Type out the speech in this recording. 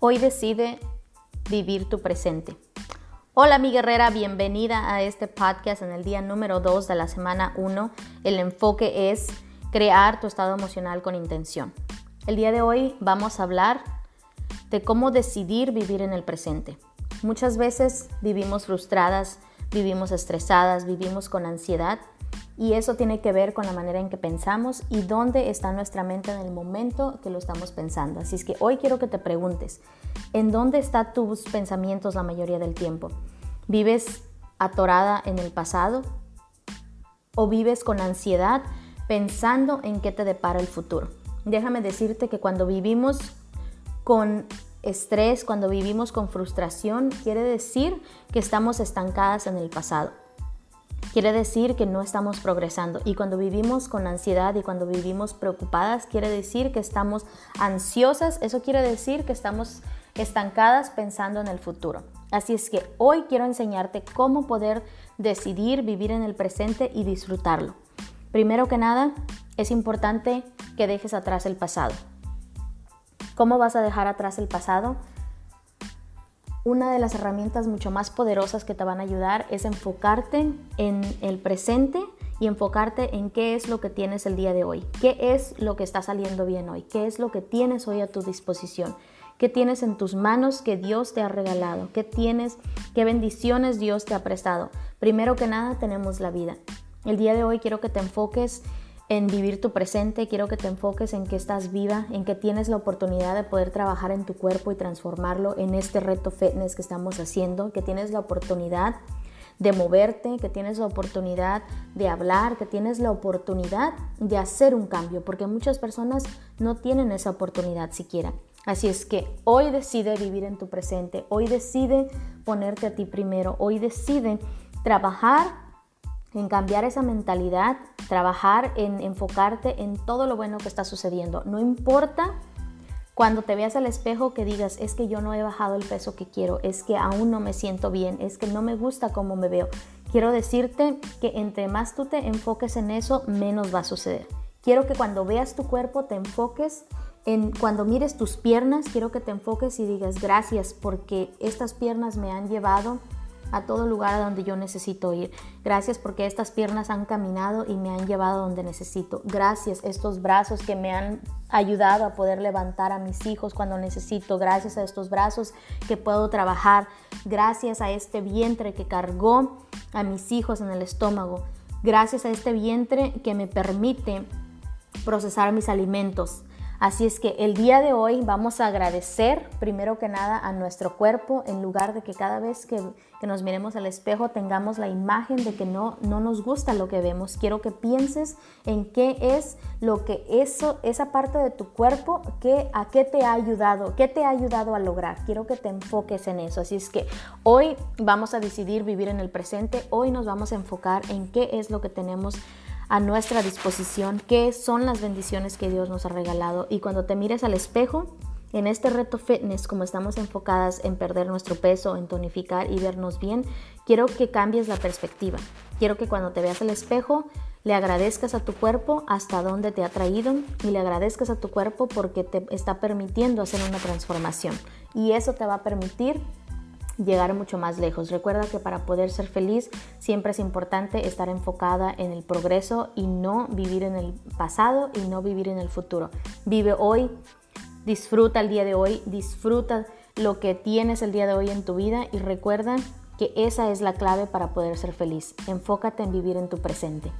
Hoy decide vivir tu presente. Hola mi guerrera, bienvenida a este podcast en el día número 2 de la semana 1. El enfoque es crear tu estado emocional con intención. El día de hoy vamos a hablar de cómo decidir vivir en el presente. Muchas veces vivimos frustradas, vivimos estresadas, vivimos con ansiedad y eso tiene que ver con la manera en que pensamos y dónde está nuestra mente en el momento que lo estamos pensando. Así es que hoy quiero que te preguntes, ¿en dónde están tus pensamientos la mayoría del tiempo? ¿Vives atorada en el pasado? ¿O vives con ansiedad pensando en qué te depara el futuro? Déjame decirte que cuando vivimos con estrés, cuando vivimos con frustración, quiere decir que estamos estancadas en el pasado quiere decir que no estamos progresando. Y cuando vivimos con ansiedad y cuando vivimos preocupadas, quiere decir que estamos ansiosas. Eso quiere decir que estamos estancadas pensando en el futuro. Así es que hoy quiero enseñarte cómo poder decidir vivir en el presente y disfrutarlo. Primero que nada, es importante que dejes atrás el pasado. ¿Cómo vas a dejar atrás el pasado? Una de las herramientas mucho más poderosas que te van a ayudar es enfocarte en el presente y enfocarte en qué es lo que tienes el día de hoy, qué es lo que está saliendo bien hoy, qué es lo que tienes hoy a tu disposición, qué tienes en tus manos que Dios te ha regalado, qué tienes, qué bendiciones Dios te ha prestado. Primero que nada tenemos la vida. El día de hoy quiero que te enfoques en vivir tu presente, quiero que te enfoques en que estás viva, en que tienes la oportunidad de poder trabajar en tu cuerpo y transformarlo en este reto fitness que estamos haciendo, que tienes la oportunidad de moverte, que tienes la oportunidad de hablar, que tienes la oportunidad de hacer un cambio, porque muchas personas no tienen esa oportunidad siquiera. Así es que hoy decide vivir en tu presente, hoy decide ponerte a ti primero, hoy decide trabajar en cambiar esa mentalidad, trabajar en enfocarte en todo lo bueno que está sucediendo. No importa cuando te veas al espejo que digas, es que yo no he bajado el peso que quiero, es que aún no me siento bien, es que no me gusta cómo me veo. Quiero decirte que entre más tú te enfoques en eso, menos va a suceder. Quiero que cuando veas tu cuerpo te enfoques en cuando mires tus piernas, quiero que te enfoques y digas gracias porque estas piernas me han llevado a todo lugar a donde yo necesito ir. Gracias porque estas piernas han caminado y me han llevado donde necesito. Gracias estos brazos que me han ayudado a poder levantar a mis hijos cuando necesito. Gracias a estos brazos que puedo trabajar. Gracias a este vientre que cargó a mis hijos en el estómago. Gracias a este vientre que me permite procesar mis alimentos. Así es que el día de hoy vamos a agradecer primero que nada a nuestro cuerpo en lugar de que cada vez que, nos miremos al espejo tengamos la imagen de que no, no nos gusta lo que vemos. Quiero que pienses en qué es lo que eso, esa parte de tu cuerpo, que, a qué te ha ayudado, qué te ha ayudado a lograr. Quiero que te enfoques en eso. Así es que hoy vamos a decidir vivir en el presente. Hoy nos vamos a enfocar en qué es lo que tenemos a nuestra disposición, qué son las bendiciones que Dios nos ha regalado. Y cuando te mires al espejo, en este reto fitness, como estamos enfocadas en perder nuestro peso, en tonificar y vernos bien, quiero que cambies la perspectiva. Quiero que cuando te veas al espejo, le agradezcas a tu cuerpo hasta dónde te ha traído y le agradezcas a tu cuerpo porque te está permitiendo hacer una transformación. Y eso te va a permitir llegar mucho más lejos. Recuerda que para poder ser feliz siempre es importante estar enfocada en el progreso y no vivir en el pasado y no vivir en el futuro. Vive hoy, disfruta el día de hoy, disfruta lo que tienes el día de hoy en tu vida y recuerda que esa es la clave para poder ser feliz. Enfócate en vivir en tu presente.